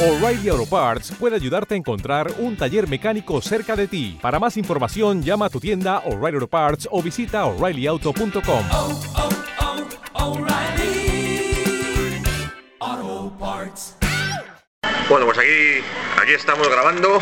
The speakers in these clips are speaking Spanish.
O'Reilly Auto Parts puede ayudarte a encontrar un taller mecánico cerca de ti. Para más información, llama a tu tienda O'Reilly Auto Parts o visita oreillyauto.com. oh, oh, Parts. Bueno, pues aquí, aquí estamos grabando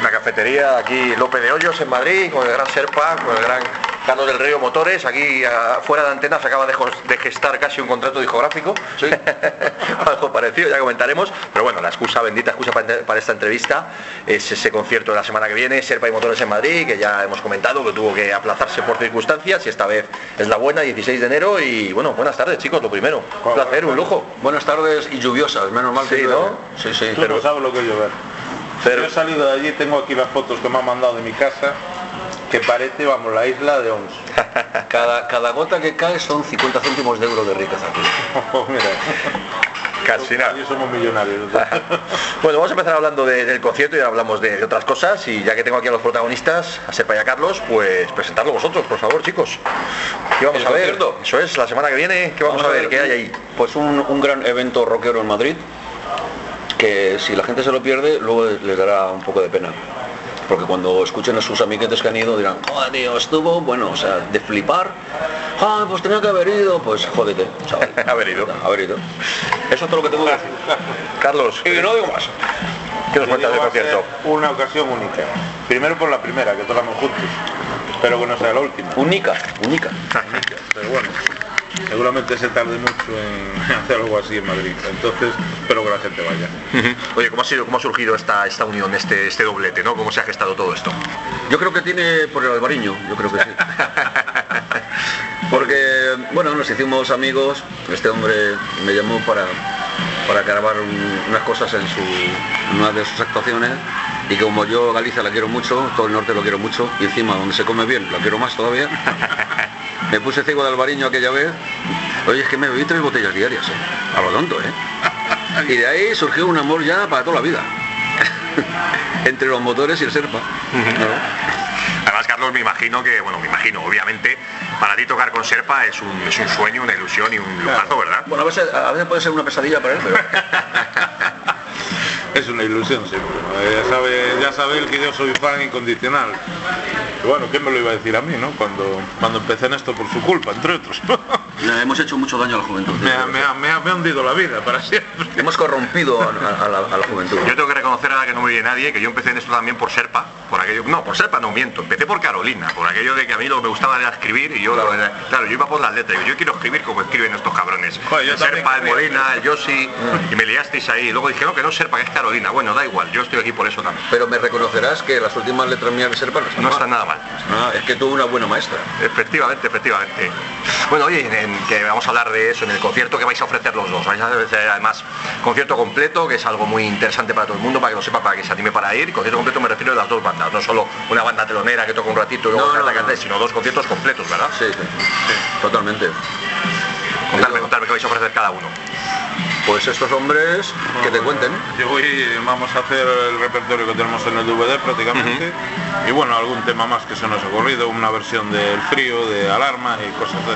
una cafetería aquí López de Hoyos en Madrid con el gran Serpa, con el gran Carlos del Río Motores. Aquí fuera de antena se acaba de, gestar casi un contrato discográfico. Algo parecido, ya comentaremos. Pero bueno, la excusa, bendita excusa para, esta entrevista es ese concierto de la semana que viene, Serpa y Motores en Madrid, que ya hemos comentado que tuvo que aplazarse por circunstancias y esta vez es la buena, 16 de enero. Y bueno, buenas tardes chicos, lo primero. Un placer, un lujo. Buenas tardes y lluviosas, menos mal que Sí, llueve. ¿no? Sí, sí. Tú no sabes lo que es llover. Pero- Yo he salido de allí, tengo aquí las fotos que me han mandado de mi casa, que parece, vamos, la isla de Ons. Cada, cada gota que cae son 50 céntimos de euro de riqueza. Mira, Casi nada. somos millonarios. Bueno, vamos a empezar hablando de- del concierto y ahora hablamos de, de otras cosas y ya que tengo aquí a los protagonistas, a Serpa y a Carlos, pues presentarlo vosotros, por favor, chicos. ¿Qué vamos ¿El a ver? concierto? Eso es, la semana que viene, ¿qué vamos, a ver? ¿Qué hay ahí? Pues un, un gran evento rockero en Madrid, que si la gente se lo pierde, luego les dará un poco de pena. Porque cuando escuchen a sus amiguetes que han ido dirán, joder, tío, estuvo, bueno, o sea, de flipar, ah, pues tenía que haber ido, pues jódete, chaval. Haber ido. Haber ido. Eso es todo lo que tengo que decir. Carlos, Y no digo más. ¿qué nos cuentas del concierto? Una ocasión única. Primero por la primera, que tocamos juntos. Espero que no sea la última. Única, única. Pero bueno, seguramente se tarde mucho en hacer algo así en Madrid. Entonces, espero que la gente vaya. Oye, ¿cómo ha sido, cómo ha surgido esta, esta unión, este, este doblete, ¿no? ¿Cómo se ha gestado todo esto? Yo creo que tiene por el albariño, yo creo que sí. Porque, bueno, nos hicimos amigos, este hombre me llamó para, para grabar un- unas cosas en, su, en una de sus actuaciones y como yo Galicia la quiero mucho, todo el norte lo quiero mucho y encima donde se come bien la quiero más todavía, me puse ciego de albariño aquella vez, oye, es que me bebí tres botellas diarias, ¿eh? a lo tonto, ¿eh? Y de ahí surgió un amor ya para toda la vida, entre los motores y el serpa. ¿no? Además, Carlos, me imagino que, bueno, me imagino, obviamente, para ti tocar con Serpa es un, es un sueño, una ilusión y un lujazo, ¿verdad? Bueno, a veces, a veces puede ser una pesadilla para él, pero... Es una ilusión siempre. ¿no? Eh, Ya sabe, ya sabe él que yo soy fan incondicional. Y bueno, ¿quién me lo iba a decir a mí, no? Cuando, cuando empecé en esto por su culpa, entre otros. Le hemos hecho mucho daño a la juventud. me, ha, me ha- me ha- me ha hundido la vida para siempre. Hemos corrompido a, a- a la, a la juventud. Yo tengo que reconocer ahora que no me oye nadie que yo empecé en esto también por Serpa, por aquello, no, por Serpa no miento, empecé por Carolina, por aquello de que a mí lo que me gustaba era escribir y yo, claro, yo iba por las letras, yo quiero escribir como escriben estos cabrones. Joder, yo el Serpa, el. Molina, el Yossi, y me liasteis ahí. Luego dije, no, que no es Serpa, que es Carolina. Bueno, da igual, yo estoy aquí por eso también. Pero me reconocerás que las últimas letras mías de Serpa no están No nada mal. Ah, es que tuve una buena maestra. Efectivamente, efectivamente. Bueno, oye, en, que vamos a hablar de eso, en el concierto que vais a ofrecer los dos. Vais a ofrecer además concierto completo, que es algo muy interesante para todo el mundo, para que lo sepa, para que se anime para ir. Concierto completo me refiero a las dos bandas, no solo una banda telonera que toca un ratito y luego No, no, canta, no. sino dos conciertos completos, ¿verdad? Sí, sí. Totalmente. Contarme, contarme qué vais a ofrecer cada uno. Pues estos hombres que te cuenten. Yo voy, vamos a hacer el repertorio que tenemos en el DVD prácticamente. Y bueno, algún tema más que se nos ha ocurrido, una versión del frío, de alarma y cosas de.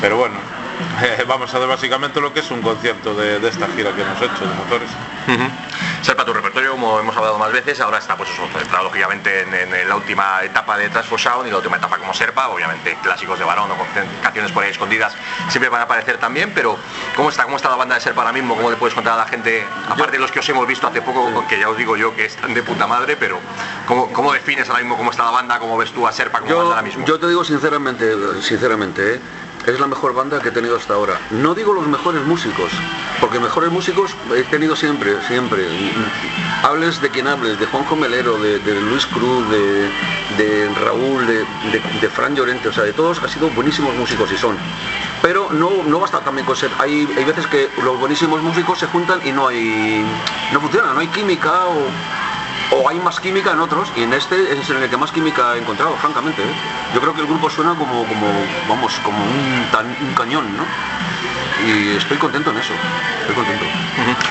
Pero bueno, vamos a hacer básicamente lo que es un concierto de, de esta gira que hemos hecho de motores. Serpa, tu repertorio, como hemos hablado más veces, ahora está pues eso, centrado lógicamente en, en la última etapa de Transfor Sound y la última etapa como Serpa, obviamente clásicos de varón o con canciones por ahí escondidas siempre van a aparecer también, pero ¿cómo está, cómo está la banda de Serpa ahora mismo? ¿Cómo le puedes contar a la gente, aparte de los que os hemos visto hace poco, que ya os digo yo que están de puta madre, pero ¿cómo, cómo defines ahora mismo cómo está la banda, cómo ves tú a Serpa como banda Yo, ahora mismo? yo te digo sinceramente, sinceramente, ¿eh? Es la mejor banda que he tenido hasta ahora. No digo los mejores músicos, porque mejores músicos he tenido siempre, siempre. Hables de quien hables, de Juanjo Melero, de, Luis Cruz, de, Raúl, de, Fran Llorente, o sea, de todos han sido buenísimos músicos y son. Pero no, no basta también con ser. Hay, hay veces que los buenísimos músicos se juntan y no hay. no funciona, no hay química o, o hay más química en otros y en este es en el que más química he encontrado, francamente. ¿eh? Yo creo que el grupo suena como, como vamos, como un, tan- un cañón, ¿no? Y estoy contento en eso, estoy contento.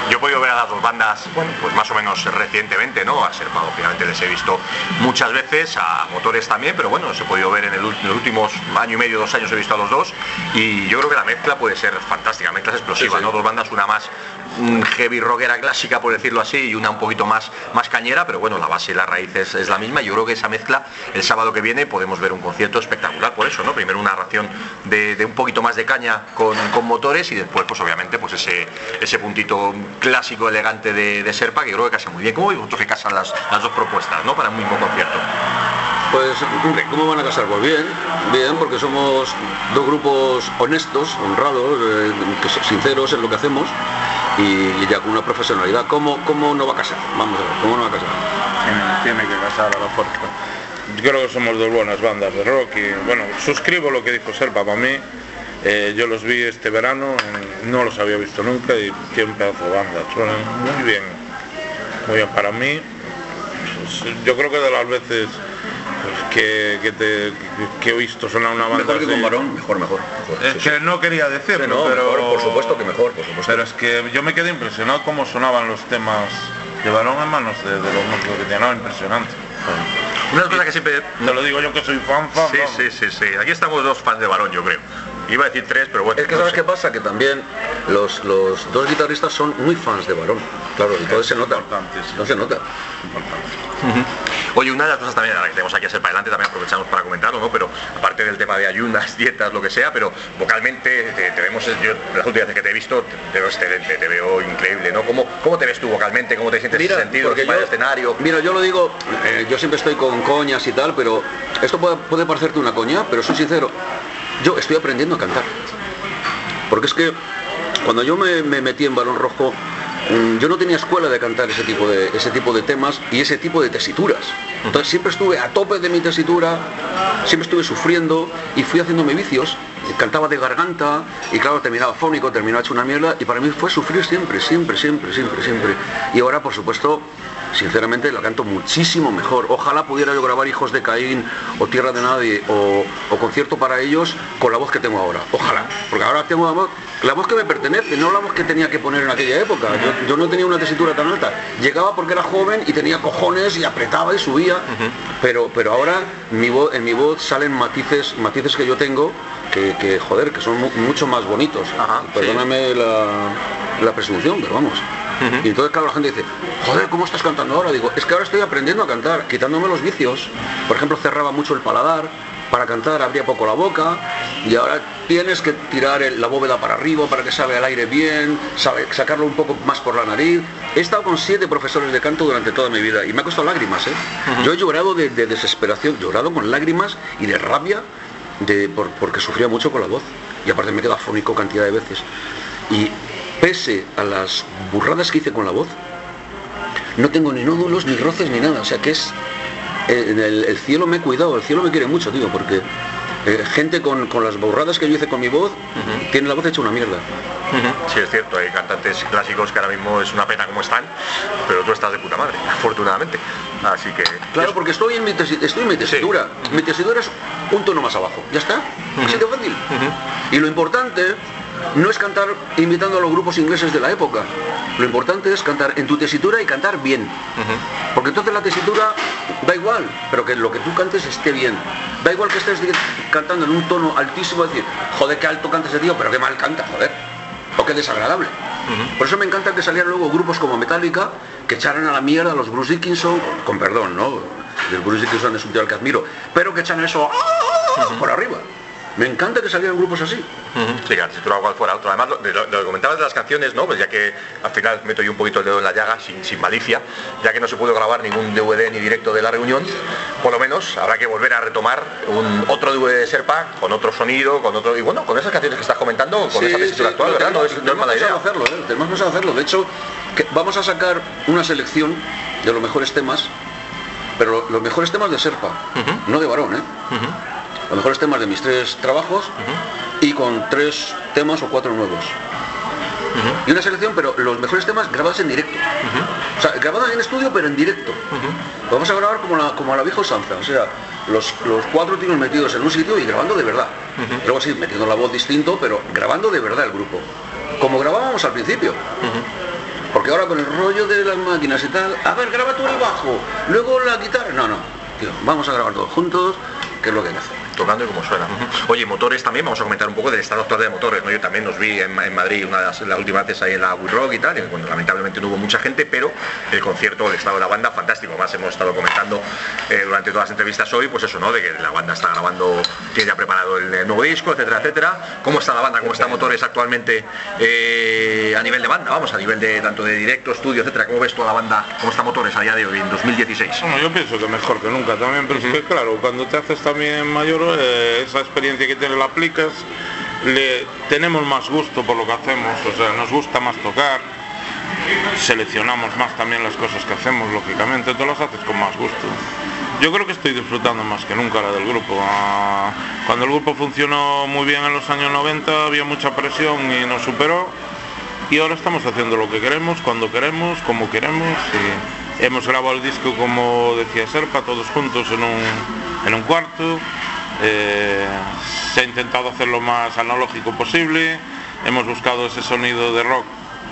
Yo he podido ver a las dos bandas, bueno, pues más o menos recientemente, ¿no? A Serpa, obviamente les he visto muchas veces, a Motores también, pero bueno, se he podido ver en, el en los últimos año y medio, dos años he visto a los dos, y yo creo que la mezcla puede ser fantástica, mezcla explosiva, Sí, sí. ¿no? Dos bandas, una más, mm, heavy rockera clásica, por decirlo así, y una un poquito más, más cañera, pero bueno, la base y la raíz es, es la misma. Yo creo que esa mezcla, el sábado que viene, podemos ver un concierto espectacular por eso, ¿no? Primero una ración de, de un poquito más de caña con, con motores y después, pues obviamente, pues ese, ese puntito clásico, elegante de, de Serpa, que creo que casa muy bien. ¿Cómo veis vosotros que casan las, las dos propuestas, ¿no? Para un mismo concierto. Pues, hombre, ¿cómo van a casar? Pues bien, bien, porque somos dos grupos honestos, honrados, eh, sinceros en lo que hacemos y, y ya con una profesionalidad. ¿Cómo, ¿Cómo no va a casar? Vamos a ver, ¿cómo no va a casar? Tiene, tiene que casar a la fuerza. Yo creo que somos dos buenas bandas de rock y bueno, suscribo lo que dijo Serpa para mí. Eh, yo los vi este verano, en- no los había visto nunca y qué un pedazo de banda. Suenan muy bien, muy bien para mí. pues, yo creo que de las veces pues, que, que, te- que he visto sonar una banda Mejor que con varón, mejor, mejor. mejor, Es sí, que sí. no quería Sí, decirlo, no, pero mejor, por supuesto que mejor, por supuesto. pero es que yo me quedé impresionado cómo sonaban los temas de varón en manos de, de los músicos que tenían, no, impresionante. Una cosa que siempre Te lo digo yo que soy fan, fan, Sí, vamos. sí, sí, sí. Aquí estamos dos fans de varón, yo creo. Iba a decir tres, pero bueno. Es que no sabes sé. qué pasa, que también los, los dos guitarristas son muy fans de Varón. Claro, entonces se nota. sí. No se nota. Oye, una de las cosas también, ahora que tenemos aquí a ser para adelante, también aprovechamos para comentarlo, ¿no? Pero aparte del tema de ayunas, dietas, lo que sea, pero vocalmente te, te vemos, yo las últimas veces que te he visto, te veo excelente, te veo increíble, ¿no? ¿Cómo, cómo te ves tú vocalmente? ¿Cómo te sientes en ese sentido? yo- escenario? Mira, yo lo digo, eh, yo siempre estoy con coñas y tal, pero esto puede, puede parecerte una coña, pero soy sincero, yo estoy aprendiendo a cantar. Porque es que cuando yo me, me metí en Balón Rojo, mm, yo no tenía escuela de cantar ese tipo de, ese tipo de temas y ese tipo de tesituras. Entonces siempre estuve a tope de mi tesitura, siempre estuve sufriendo y fui haciéndome vicios. Cantaba de garganta y claro, terminaba fónico, terminaba hecho una mierda y para mí fue sufrir siempre, siempre, siempre, siempre, siempre. Y ahora, por supuesto, sinceramente la canto muchísimo mejor. Ojalá pudiera yo grabar Hijos de Caín o Tierra de Nadie o, o concierto para ellos con la voz que tengo ahora. Ojalá. Porque ahora tengo la voz, la voz que me pertenece, no la voz que tenía que poner en aquella época. Yo, yo no tenía una tesitura tan alta. Llegaba porque era joven y tenía cojones y apretaba y subía. pero, pero ahora mi voz, en mi voz salen matices, matices que yo tengo que, que, joder, que son mu- mucho más bonitos. Ajá, sí. Perdóname la, la presunción, pero vamos. Y entonces claro, la gente dice, joder, ¿cómo estás cantando ahora? Digo, es que ahora estoy aprendiendo a cantar, quitándome los vicios. Por ejemplo, cerraba mucho el paladar, para cantar abría poco la boca, y ahora tienes que tirar el- la bóveda para arriba para que salga el aire bien, sabe- sacarlo un poco más por la nariz. He estado con siete profesores de canto durante toda mi vida y me ha costado lágrimas, ¿eh? Yo he llorado de, de desesperación, llorado con lágrimas y de rabia de, por- porque sufría mucho con la voz. Y aparte me queda fónico cantidad de veces. Y pese a las burradas que hice con la voz, no tengo ni nódulos, ni roces, ni nada. O sea que es. eh, en el, el cielo me he cuidado, el cielo me quiere mucho, tío, porque eh, gente con, con las burradas que yo hice con mi voz tiene la voz hecha una mierda. Sí, es cierto, hay cantantes clásicos que ahora mismo es una pena como están, pero tú estás de puta madre, afortunadamente. Así que. Claro, porque estoy en mi, tesi- estoy en mi tesitura. Mi tesitura es un tono más abajo. ¿Ya está? Así de fácil. Y lo importante no es cantar imitando a los grupos ingleses de la época. Lo importante es cantar en tu tesitura y cantar bien. Porque entonces la tesitura da igual, pero que lo que tú cantes esté bien. Da igual que estés cantando en un tono altísimo, decir, joder, qué alto canta ese tío, pero qué mal canta, joder. O qué desagradable. Por eso me encanta que salieran luego grupos como Metallica que echaran a la mierda a los Bruce Dickinson, con, con perdón, ¿no? El Bruce Dickinson es un tío al que admiro, pero que echan eso por arriba. Me encanta que salieran grupos así. Sí, que la tesitura cual fuera otro. Además, lo, lo, lo que comentabas de las canciones, ¿no? Pues ya que al final meto yo un poquito el dedo en la llaga, sin, sin malicia, ya que no se pudo grabar ningún DVD ni directo de la reunión, por lo menos habrá que volver a retomar un otro DVD de Serpa, con otro sonido, con otro. Y bueno, con esas canciones que estás comentando, con esa tesitura actual, lo ¿verdad? No tenemos- es, no es mala idea. hacerlo, ¿eh? Tenemos pensado hacerlo. De hecho, que vamos a sacar una selección de los mejores temas, pero lo- los mejores temas de Serpa, no de varón, ¿eh? Los mejores temas de mis tres trabajos y con tres temas o cuatro nuevos. Y una selección, pero los mejores temas grabados en directo. O sea, grabados en estudio, pero en directo. Vamos a grabar como la, como a la vieja usanza. O sea, los, los cuatro tíos metidos en un sitio y grabando de verdad. Luego sí, metiendo la voz distinto, pero grabando de verdad el grupo. Como grabábamos al principio. Porque ahora con el rollo de las máquinas y tal, a ver, graba tú el bajo, luego la guitarra. No, no. Tío, vamos a grabar todos juntos, que es lo que hay que hacer. Tocando y cómo suena. Oye, motores también, vamos a comentar un poco del estado actual de motores, ¿no? Yo también nos vi en, en Madrid una de las, las últimas veces ahí en la We Rock y tal, y bueno, lamentablemente no hubo mucha gente, pero el concierto, el estado de la banda, fantástico. Además hemos estado comentando eh, durante todas las entrevistas hoy, pues eso, ¿no? De que la banda está grabando, tiene ya preparado el, el nuevo disco, etcétera, etcétera. ¿Cómo está la banda? ¿Cómo está motores actualmente eh, a nivel de banda? Vamos, a nivel de tanto de directo, estudio, etcétera. ¿Cómo ves toda la banda? ¿Cómo está motores a día de hoy, en 2016? Bueno, yo pienso que mejor que nunca también, pero es que claro, cuando te haces también mayor, eh, esa experiencia que tienes la aplicas, le tenemos más gusto por lo que hacemos, o sea, nos gusta más tocar, seleccionamos más también las cosas que hacemos, lógicamente, tú las haces con más gusto. Yo creo que estoy disfrutando más que nunca la del grupo. Ah, Cuando el grupo funcionó muy bien en los años 90 había mucha presión y nos superó y ahora estamos haciendo lo que queremos, cuando queremos, como queremos. hemos grabado el disco, como decía Serpa, todos juntos en un, en un cuarto. Eh, se ha intentado hacer lo más analógico posible. Hemos buscado ese sonido de rock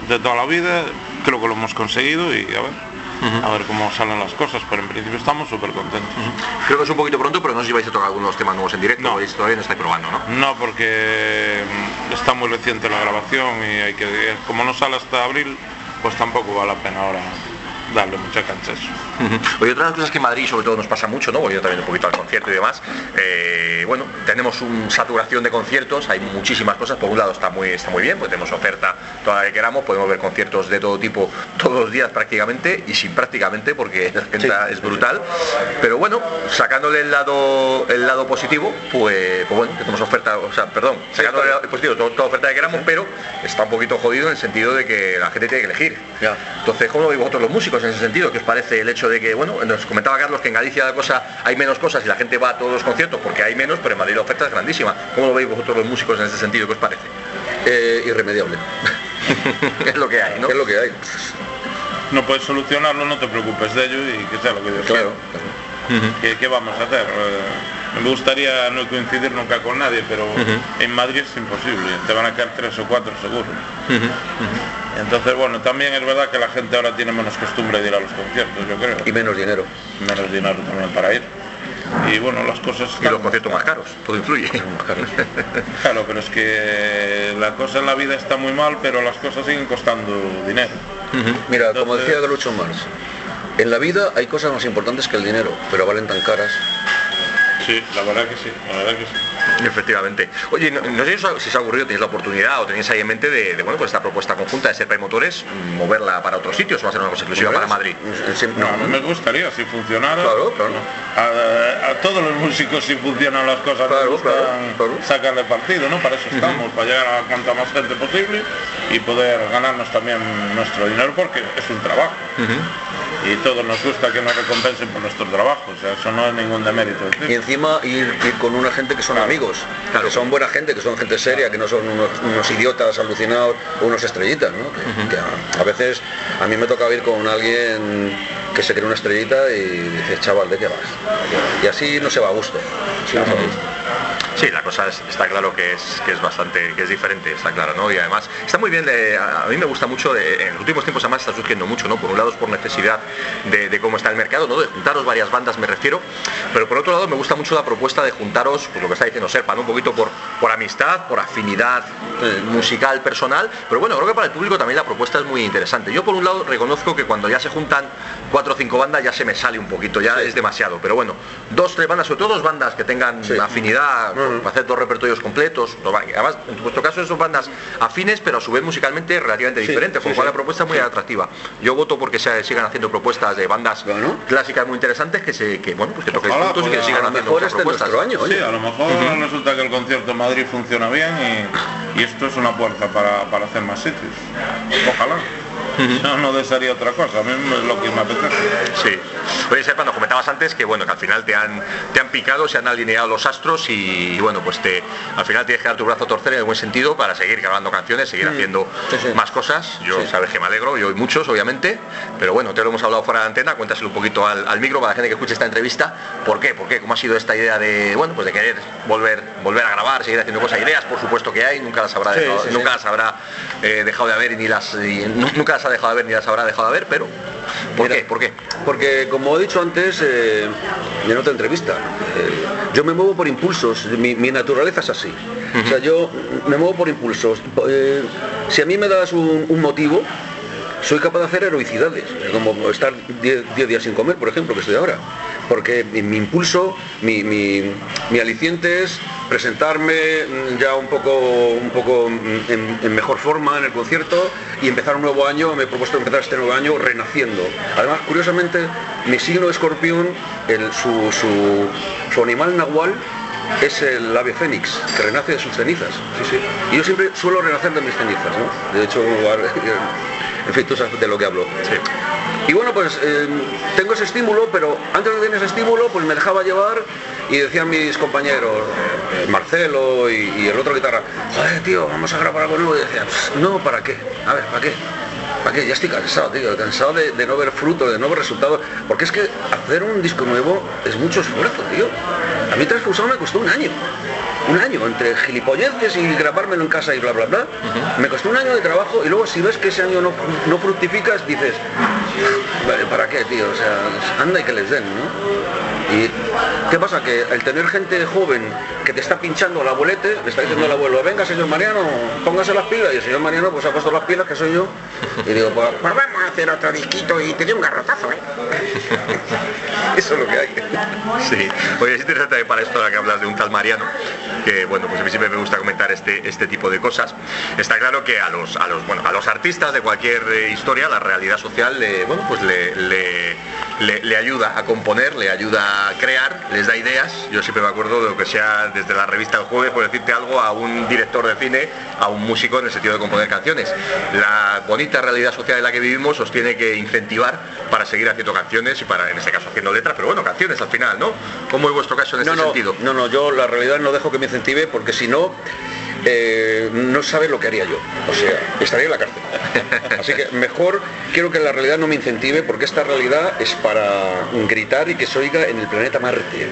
de toda la vida. Creo que lo hemos conseguido y a ver, a ver cómo salen las cosas. Pero en principio estamos súper contentos. Creo que es un poquito pronto, pero no sé si vais a tocar algunos temas nuevos en directo, No. todavía no estáis probando, ¿no? No, porque mm, está muy reciente la grabación y hay que, como no sale hasta abril, pues tampoco vale la pena ahora darle mucha cancha a eso. Ujú. Oye, otra de las cosas que en Madrid sobre todo nos pasa mucho, ¿no? Voy yo también un poquito al concierto y demás. eh, bueno, tenemos una saturación de conciertos, hay muchísimas cosas. Por un lado está muy, está muy bien, pues tenemos oferta toda la que queramos, podemos ver conciertos de todo tipo todos los días prácticamente y sin prácticamente porque la agenda es brutal. Pero bueno, sacándole el lado el lado positivo, pues, pues bueno, tenemos oferta, o sea, perdón, sacándole el lado positivo toda, toda oferta que queramos, pero está un poquito jodido en el sentido de que la gente tiene que elegir. Ya. Entonces, ¿cómo lo veis vosotros los músicos en ese sentido? ¿Qué os parece el hecho de que, bueno, nos comentaba Carlos que en Galicia la cosa hay menos cosas y la gente va a todos los conciertos porque hay menos, pero en Madrid la oferta es grandísima. ¿Cómo lo veis vosotros los músicos en ese sentido? ¿Qué os parece? Eh, irremediable. es lo que hay, ¿no? Es lo que hay. No puedes solucionarlo, no te preocupes de ello y que sea lo que Dios Claro. quiera. ¿Qué, qué vamos a hacer? Eh, me gustaría no coincidir nunca con nadie, pero en Madrid es imposible. Te van a quedar tres o cuatro seguro. Entonces, bueno, también es verdad que la gente ahora tiene menos costumbre de ir a los conciertos, yo creo. Y menos dinero. menos dinero también para ir. Y bueno, las cosas... Y los conciertos más caros, todo influye. Claro, pero es que la cosa en la vida está muy mal, pero las cosas siguen costando dinero. Mira, como decía Groucho Marx, en la vida hay cosas más importantes que el dinero, pero valen tan caras. Sí, la verdad que sí, la verdad que sí. Efectivamente. Oye, no, no sé si os ha- ocurrido, tenéis la oportunidad o tenéis ahí en mente de, de, bueno, pues esta propuesta conjunta de Serpa y Motores, moverla para otros sitios o va a ser una cosa exclusiva para Madrid. Sí, No, a mí me gustaría si funcionara. Claro, claro. A, a todos los músicos si funcionan las cosas Claro, nos gustan claro, claro. sacarle partido, ¿no? Para eso estamos, para llegar a cuanta más gente posible y poder ganarnos también nuestro dinero porque es un trabajo. Y todos nos gusta que nos recompensen por nuestro trabajo, o sea, eso no es ningún demérito. Y encima ir, ir con una gente que son Claro. amigos, Claro. que son buena gente, que son gente seria, que no son unos, unos idiotas alucinados o unos estrellitas, ¿no? Que, que a, a veces a mí me toca ir con alguien que se cree una estrellita y dice, chaval, ¿de qué vas? Y así no se va a gusto. así no se va a gusto. Sí, la cosa es- está claro que es, que es bastante, que es diferente, está claro, ¿no? Y además está muy bien, de- a a mí me gusta mucho, de- en los últimos tiempos además está surgiendo mucho, ¿no? Por un lado es por necesidad de, de cómo está el mercado, ¿no? De juntaros varias bandas me refiero, pero por otro lado me gusta mucho la propuesta de juntaros, pues lo que está diciendo Serpa, ¿no? Un poquito por, por amistad, por afinidad eh, musical, personal, pero bueno, creo que para el público también la propuesta es muy interesante. Yo por un lado reconozco que cuando ya se juntan cuatro o cinco bandas ya se me sale un poquito, ya es demasiado, pero bueno, dos, tres bandas, sobre todo dos bandas que tengan Sí. afinidad, para hacer dos repertorios completos. Además, en vuestro caso son bandas afines, pero a su vez musicalmente relativamente Sí, diferentes, con sí, lo cual sí. la propuesta es muy atractiva. Yo voto porque se sigan haciendo propuestas de bandas Bueno. clásicas muy interesantes que se que bueno pues que toquen juntos y que sigan a haciendo Mejor este es propuestas. año, Sí, oye. a lo mejor resulta que el concierto en Madrid funciona bien y, y esto es una puerta para, para hacer más sitios. Ojalá. Yo no desearía otra cosa, a mí es lo que me apetece. Sí. Oye, Serpa, nos comentabas antes que bueno, que al final te han, te han picado, se han alineado los astros y, y, bueno, pues te al final tienes que dar tu brazo a torcer en el buen sentido para seguir grabando canciones, seguir haciendo Mm. Sí, sí. más cosas. Yo Sí. sabes que me alegro, yo y muchos, obviamente, pero bueno, te lo hemos hablado fuera de antena, cuéntaselo un poquito al, al micro para la gente que escuche esta entrevista. ¿Por qué? ¿Por qué? ¿Cómo ha sido esta idea de, bueno, pues de querer volver, volver a grabar, seguir haciendo cosas? Ideas, por supuesto que hay, nunca las habrá Sí, dejado, sí, nunca sí. las habrá eh, dejado de haber y ni las y nunca las ha dejado de ver ni las habrá dejado de ver, pero ¿por Mira, qué? ¿Por qué? Porque como he dicho antes eh, en otra entrevista, eh, Yo me muevo por impulsos, mi, mi naturaleza es así. O sea, yo me muevo por impulsos. Eh, si a mí me das un, un motivo, soy capaz de hacer heroicidades, como estar 10 10 días sin comer, por ejemplo, que estoy ahora. Porque mi, impulso, mi, mi- aliciente es presentarme ya un poco, un poco en, mejor forma en el concierto y empezar un nuevo año. Me he propuesto empezar este nuevo año renaciendo. Además, curiosamente, mi signo escorpión, el- su, su- su animal nahual, es el ave fénix, que renace de sus cenizas. Sí, sí. Y yo siempre suelo renacer de mis cenizas, ¿no? De hecho, en fin, tú sabes de lo que hablo. Y bueno, pues eh, tengo ese estímulo, pero antes de tener ese estímulo, pues me dejaba llevar y decían mis compañeros, eh, Marcelo y, y el otro guitarra, joder, tío, vamos a grabar algo nuevo. Y decía, "Pss, no, ¿para qué? A ver, ¿para qué? ¿Para qué? Ya estoy cansado, tío, cansado de, de no ver fruto, de no ver resultados. Porque es que hacer un disco nuevo es mucho esfuerzo, tío. A mí Transfusado me costó un año. Un año, entre gilipolleces y grabármelo en casa y bla, bla, bla. Me costó un año de trabajo y luego si ves que ese año no, no fructificas, dices, "Vale, ¿para qué, tío? O sea, anda y que les den, ¿no? Y ¿qué pasa? Que al tener gente joven que te está pinchando el abuelete, le está diciendo al abuelo, venga señor Mariano, póngase las pilas, y el señor Mariano pues ha puesto las pilas, que soy yo, y digo, pues, pues vamos a hacer otro disquito y te doy un garrotazo, ¿eh? Eso es lo que hay. Sí, oye, es interesante para esto ahora que hablas de un tal Mariano, que bueno, pues a mí siempre me gusta comentar este, este tipo de cosas. Está claro que a los, a los, bueno, a los artistas de cualquier eh, historia, la realidad social le, bueno, pues le, le, le- le ayuda a componer, le ayuda a crear, les da ideas. Yo siempre me acuerdo de lo que sea desde la revista El Jueves, por decirte algo, a un director de cine, a un músico en el sentido de componer canciones. La bonita realidad social en la que vivimos os tiene que incentivar para seguir haciendo canciones y para, en este caso, haciendo letras, pero bueno, canciones al final, ¿no? ¿Cómo es vuestro caso en no, este no, sentido? No, no, yo la realidad no dejo que me incentive porque si no, eh, no sabe lo que haría yo. O sea, estaría en la cárcel. Así que mejor quiero que la realidad no me incentive porque esta realidad es para gritar y que se oiga en el planeta Marte.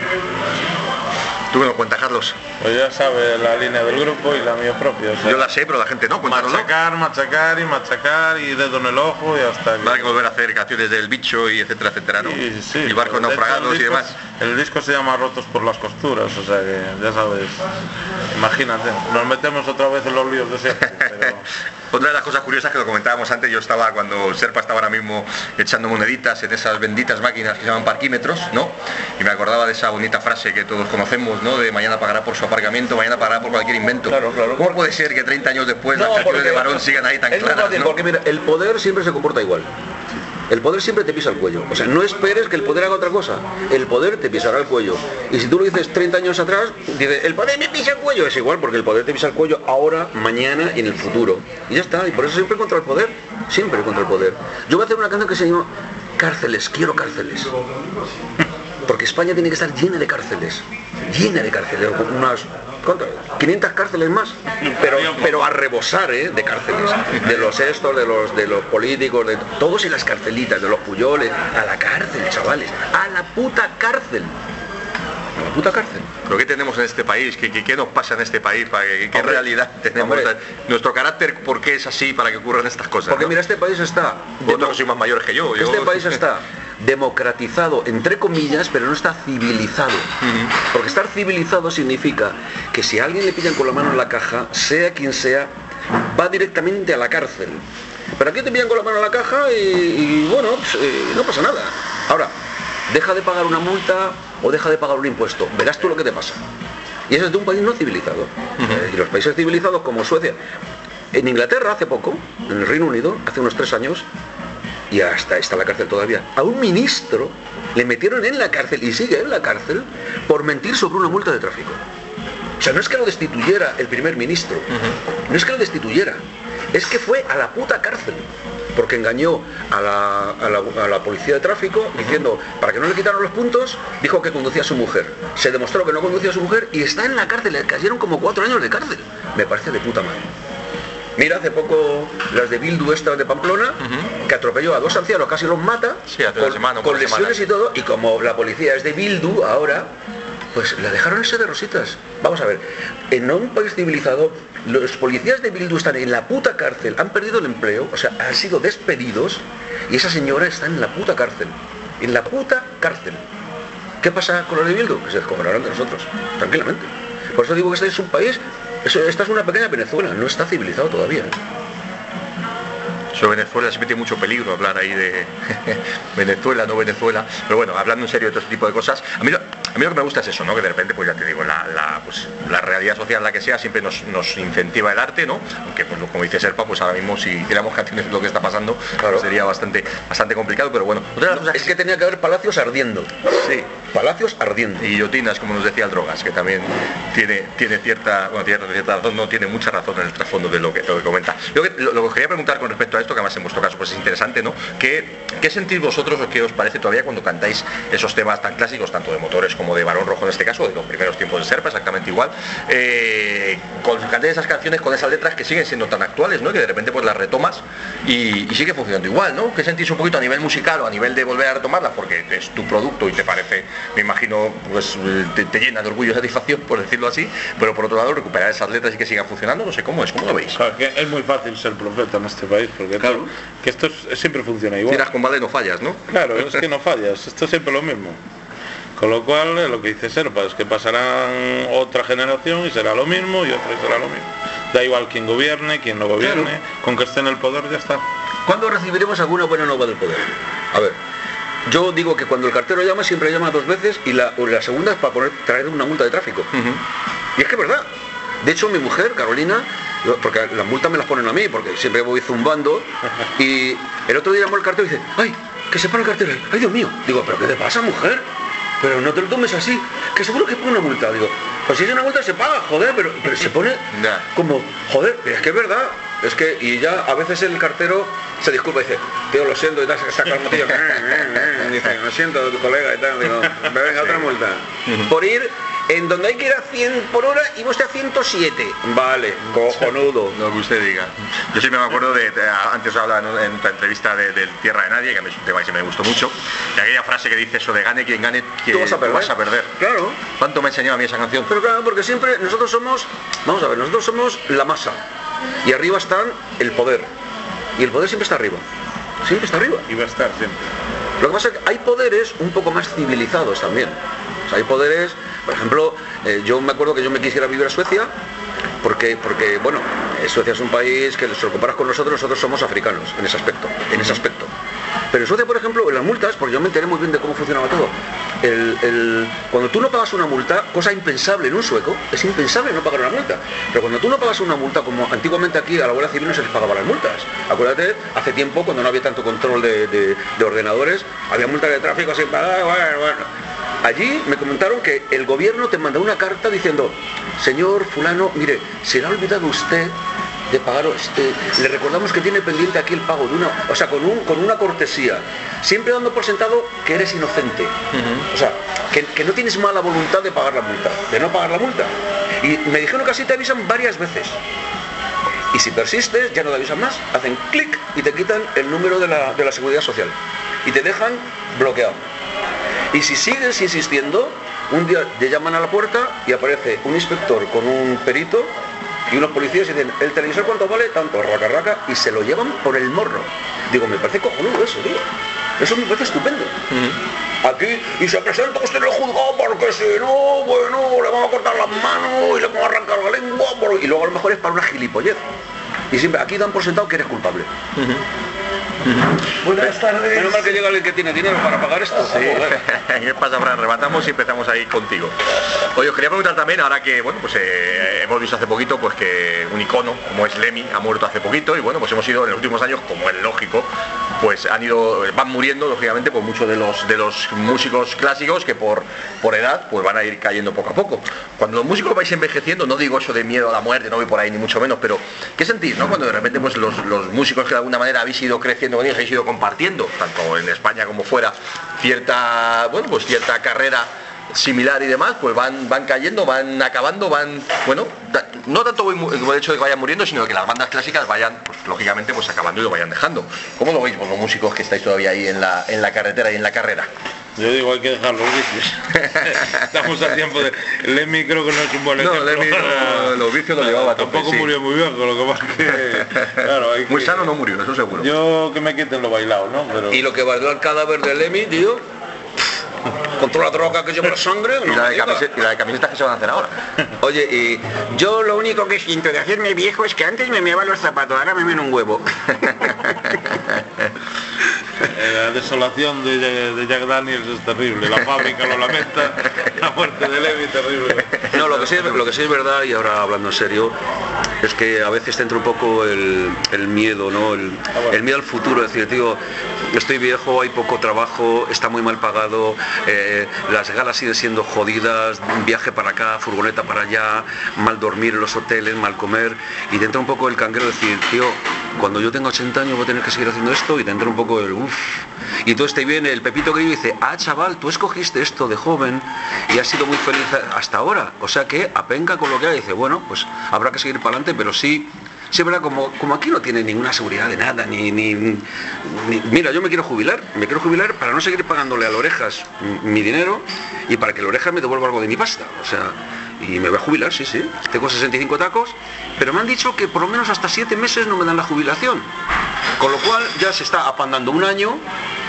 Tú me lo cuentas, Carlos. Pues ya sabe la línea del grupo y la mía propia. o sea, Yo la sé, pero la gente no, cuéntanoslo. machacar, machacar y machacar y dedo en el ojo y hasta Va a volver a hacer canciones del bicho y etcétera, etcétera, ¿no? Sí, sí, y barcos naufragados y demás. El disco se llama Rotos por las costuras, o sea que ya sabes, imagínate, nos metemos otra vez en los líos de siempre, pero Otra de las cosas curiosas que lo comentábamos antes, yo estaba cuando Serpa estaba ahora mismo echando moneditas en esas benditas máquinas que se llaman parquímetros, ¿no? Y me acordaba de esa bonita frase que todos conocemos, ¿no? De mañana pagará por su aparcamiento, mañana pagará por cualquier invento. Claro, claro. ¿Cómo puede ser que 30 años después las canciones de varón sigan ahí tan claras, porque mira, el poder siempre se comporta igual. El poder siempre te pisa el cuello. O sea, no esperes que el poder haga otra cosa. El poder te pisará el cuello. Y si tú lo dices 30 años atrás, dices, el poder me pisa el cuello. Es igual, porque el poder te pisa el cuello ahora, mañana y en el futuro. Y ya está. Y por eso siempre contra el poder. Siempre contra el poder. Yo voy a hacer una canción que se llama Cárceles, quiero cárceles. Porque España tiene que estar llena de cárceles. Llena de cárceles. Unas. 500 cárceles más. Pero, pero a rebosar, ¿eh? De cárceles. De los estos, de los, de los políticos, de todos en las carcelitas, de los puyoles. A la cárcel, chavales. A la puta cárcel. A la puta cárcel. ¿Pero qué tenemos en este país? ¿Qué, qué, qué nos pasa en este país? ¿Para ¿Qué Hombre, realidad tenemos? hombre. Nuestro carácter, ¿por qué es así para que ocurran estas cosas? Porque no? mira, este país está... Vosotros que sois más mayores que yo. yo- Este país está democratizado, entre comillas, pero no está civilizado. Porque estar civilizado significa que si a alguien le pillan con la mano en la caja, sea quien sea, va directamente a la cárcel. Pero aquí te pillan con la mano en la caja y, y, bueno, pues, eh, no pasa nada. Ahora, deja de pagar una multa o deja de pagar un impuesto. Verás tú lo que te pasa. Y eso es de un país no civilizado. Eh, y los países civilizados como Suecia. En Inglaterra hace poco, en el Reino Unido, hace unos tres años, y hasta está en la cárcel todavía. A un ministro le metieron en la cárcel y sigue en la cárcel por mentir sobre una multa de tráfico. O sea, no es que lo destituyera el primer ministro, no es que lo destituyera, es que fue a la puta cárcel. Porque engañó a la, a la- a la policía de tráfico diciendo, para que no le quitaran los puntos, dijo que conducía a su mujer. Se demostró que no conducía a su mujer y está en la cárcel, le cayeron como cuatro años de cárcel. Me parece de puta madre. Mira, hace poco las de Bildu estas de Pamplona, que atropelló a dos ancianos, casi los mata, Sí, con, semana, lesiones y todo, y como la policía es de Bildu ahora, pues la dejaron ese de rositas. Vamos a ver, en un país civilizado, los policías de Bildu están en la puta cárcel, han perdido el empleo, o sea, han sido despedidos, y esa señora está en la puta cárcel. En la puta cárcel. ¿Qué pasa con los de Bildu? Que se descobrarán de nosotros, tranquilamente. Por eso digo que este es un país, esta es una pequeña Venezuela, no está civilizado todavía. Sobre Venezuela siempre tiene mucho peligro hablar ahí de Venezuela, no Venezuela. Pero bueno, hablando en serio de todo este tipo de cosas, a mí, lo- a mí lo que me gusta es eso, ¿no? Que de repente, pues ya te digo, la, la, pues, la realidad social, la que sea, siempre nos, nos incentiva el arte, ¿no? Aunque, pues, como dice Serpa, pues ahora mismo si hiciéramos canciones lo que está pasando, Claro. sería bastante, bastante complicado, pero bueno. Otra cosas Es que tenía que haber palacios ardiendo. sí, Palacios ardiendo. y guillotinas, como nos decía el Drogas, que también tiene, tiene cierta, bueno, tiene cierta razón, no tiene mucha razón en el trasfondo de lo que, lo que comenta. Lo que, lo, lo que quería preguntar con respecto a esto, que además en vuestro caso pues es interesante, ¿no? ¿Qué, qué sentís vosotros o qué os parece todavía cuando cantáis esos temas tan clásicos, tanto de motores como de Barón Rojo en este caso, de los primeros tiempos de Serpa, exactamente igual, eh, con esas canciones con esas letras que siguen siendo tan actuales, ¿no? Que de repente pues las retomas y, y sigue funcionando igual, ¿no? ¿Qué sentís un poquito a nivel musical o a nivel de volver a retomarlas? Porque es tu producto y te parece, me imagino, pues te, te llena de orgullo y satisfacción, por decirlo así, pero por otro lado recuperar esas letras y que sigan funcionando, no sé cómo es, ¿cómo lo veis? Claro, que es muy fácil ser profeta en este país, porque Claro. esto- que esto es- siempre funciona igual. Tiras con bala y no fallas, ¿no? Claro, es que no fallas, esto es siempre lo mismo. Con lo cual, lo que dice Serpa es que pasarán otra generación y será lo mismo y otra y será lo mismo. Da igual quien gobierne, quien no gobierne, con que esté en el poder ya está. ¿Cuándo recibiremos alguna buena nueva del poder? A ver, yo digo que cuando el cartero llama siempre llama dos veces y la, o la segunda es para poner, traer una multa de tráfico. Y es que es verdad. De hecho, mi mujer, Carolina, porque las multas me las ponen a mí, porque siempre voy zumbando, y el otro día llamó el cartero y dice, ¡ay! Que se para el cartero. ¡Ay, Dios mío! Digo, ¿pero qué te pasa, mujer? Pero no te lo tomes así, que seguro que pone una multa. Digo, pues si es una multa se paga, joder, pero, pero se pone como, joder, es que es verdad. Es que, y ya a veces el cartero se disculpa y dice, tío, lo siento, y tal, saca el motillo, y dice, lo siento, tu colega y tal, digo, me venga otra multa. Por ir en donde hay que ir a 100 por hora y vos a 107. Vale, cojonudo. Lo que usted diga. Yo siempre me acuerdo de, de- antes hablaba en, en otra entrevista de, del Tierra de Nadie, que es un tema que me gustó mucho, y aquella frase que dice eso de gane quien gane, que Tú vas a perder. vas a perder. Claro. ¿Cuánto me ha enseñado a mí esa canción? Pero claro, porque siempre nosotros somos, vamos a ver, nosotros somos la masa. Y arriba están el poder. Y el poder siempre está arriba. Siempre está arriba. Y va a estar siempre. Lo que pasa es que hay poderes un poco más civilizados también. O sea, hay poderes, por ejemplo, eh, yo me acuerdo que yo me quisiera vivir a Suecia porque, porque bueno, eh, Suecia es un país que si lo comparas con nosotros, nosotros somos africanos en ese aspecto, en ese aspecto. Pero en Suecia, por ejemplo, en las multas, porque yo me enteré muy bien de cómo funcionaba todo. El- el- cuando tú no pagas una multa, cosa impensable en un sueco, es impensable no pagar una multa. Pero cuando tú no pagas una multa, como antiguamente aquí a la Guardia Civil no se les pagaban las multas. Acuérdate, hace tiempo, cuando no había tanto control de, de- de ordenadores, había multas de tráfico sin pagar, bueno, bueno. Allí me comentaron que el gobierno te manda una carta diciendo, señor fulano, mire, se le ha olvidado usted de pagar, este, le recordamos que tiene pendiente aquí el pago de una, o sea, con, un, con una cortesía, siempre dando por sentado que eres inocente, o sea, que, que no tienes mala voluntad de pagar la multa, de no pagar la multa. Y me dijeron que así te avisan varias veces. Y si persistes, ya no te avisan más, hacen clic y te quitan el número de la, de la seguridad social. Y te dejan bloqueado. Y si sigues insistiendo, un día te llaman a la puerta y aparece un inspector con un perito y unos policías y dicen, ¿el televisor cuánto vale? Tanto, raca, raca, y se lo llevan por el morro. Digo, me parece cojonudo eso, tío. Eso me parece estupendo. Aquí, y se presenta usted en el juzgado porque si no, bueno, le vamos a cortar las manos y le vamos a arrancar la lengua, por- y luego a lo mejor es para una gilipollez. Y siempre, aquí dan por sentado que eres culpable. Buenas tardes. Menos mal que llega alguien que tiene dinero para pagar esto. Joder. ¿Qué pasa, Fran? Rematamos y empezamos ahí contigo. Oye, os quería preguntar también, ahora que, bueno, pues eh, hemos visto hace poquito, pues que un icono como es Lemmy ha muerto hace poquito y bueno, pues hemos ido en los últimos años, como es lógico, pues han ido, van muriendo, lógicamente, pues muchos de los de los músicos clásicos que por, por edad, pues van a ir cayendo poco a poco. Cuando los músicos vais envejeciendo, no digo eso de miedo a la muerte, no voy por ahí ni mucho menos, pero ¿qué sentís, no? Cuando de repente pues los, los músicos que de alguna manera habéis ido creciendo con ellos, habéis ido compartiendo, tanto en España como fuera, cierta, bueno, pues cierta carrera similar y demás, pues van, van cayendo, van acabando, van, bueno, no tanto mu- el hecho de que vayan muriendo, sino que las bandas clásicas vayan, pues, lógicamente, pues acabando y lo vayan dejando. ¿Cómo lo veis vos, los músicos que estáis todavía ahí en la, en la carretera y en la carrera? Yo digo, hay que dejar los vicios. Estamos a tiempo de... Lemmy creo que no es un buen No, ejemplo. Lemmy no, los vicios los llevaba a tope, Tampoco sí. murió muy viejo, lo que pasa que... Claro, hay Muy sano no murió, eso seguro. Yo que me quiten lo bailado, ¿no? Pero... Y lo que valió el cadáver de Lemmy, tío, con toda la droga que lleva la sangre. Y no la, me de digas. camiseta, y la de camisetas que se van a hacer ahora. Oye, y yo lo único que siento de hacerme viejo es que antes me meaba los zapatos, ahora me meo un huevo. Eh, La desolación de, de Jack Daniels es terrible, la fábrica lo lamenta, la muerte de Levi terrible. No, lo que, sí, es- lo que sí es verdad, y ahora hablando en serio, es que a veces te entra un poco el, el miedo, ¿no? El, el miedo al futuro, es decir, tío, estoy viejo, hay poco trabajo, está muy mal pagado, eh, las galas siguen siendo jodidas, viaje para acá, furgoneta para allá, mal dormir en los hoteles, mal comer, y te entra un poco el canguero de decir, tío, cuando yo tenga 80 años voy a tener que seguir haciendo esto, y te un poco el uff. Y entonces te viene el Pepito y dice, ah, chaval, tú escogiste esto de joven y has sido muy feliz hasta ahora. O sea que apenca con lo que hay. Dice, bueno, pues habrá que seguir para adelante, pero sí, sí, verdad, como, como aquí no tiene ninguna seguridad de nada, ni, ni, ni- Mira, yo me quiero jubilar, me quiero jubilar para no seguir pagándole a las orejas mi dinero y para que la oreja me devuelva algo de mi pasta. O sea, y me voy a jubilar, sí, sí. Tengo 65 tacos, pero me han dicho que por lo menos hasta 7 meses no me dan la jubilación. Con lo cual ya se está apandando un año,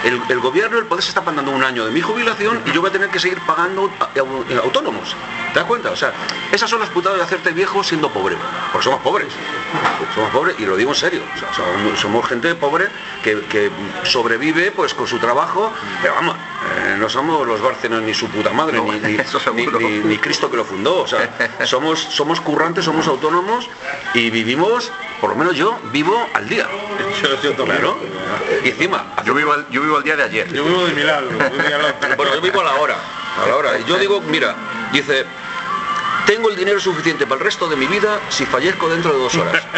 el, el gobierno, el poder se está apandando un año de mi jubilación y yo voy a tener que seguir pagando a- a- autónomos. ¿Te das cuenta? O sea, esas son las putadas de hacerte viejo siendo pobre. Porque somos pobres. Somos pobres y lo digo en serio. O sea, somos, somos gente pobre que, que sobrevive pues con su trabajo, pero vamos, eh, no somos los Bárcenas ni su puta madre, No, ni, ni- ni Cristo que lo fundó. O sea, somos, somos currantes, somos autónomos y vivimos, por lo menos yo, vivo al día. Yo, yo también. Claro. Y encima, Yo vivo, el, yo vivo el día de ayer. Yo vivo de milagro, al bueno, yo vivo a la hora. A la hora. Y yo digo, mira, dice, tengo el dinero suficiente para el resto de mi vida si fallezco dentro de dos horas.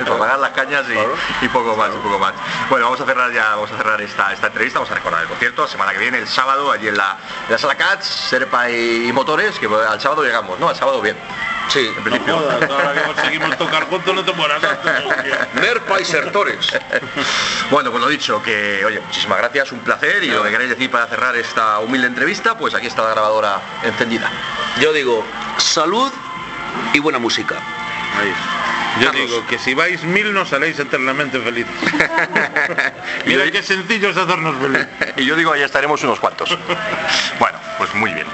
Para pagar las cañas y, Claro. y poco más, y poco más. Bueno, vamos a cerrar ya, vamos a cerrar esta, esta entrevista, vamos a recordar el concierto, semana que viene, el sábado, allí en la, en la sala Cats, Serpa y, y Motores, que al sábado llegamos, ¿no? Al sábado bien. Sí. En No principio. jodas, ahora que conseguimos tocar juntos no te mueras antes. Nerpa y Sertores. Bueno, pues lo dicho, que oye, muchísimas gracias, un placer y lo que queréis decir para cerrar esta humilde entrevista, pues aquí está la grabadora encendida. Yo digo, salud y buena música. Ahí. Yo Carlos. digo que si vais mil no saléis eternamente felices. Mira qué sencillo es hacernos felices. y yo digo, ahí estaremos unos cuantos. Bueno, pues muy bien.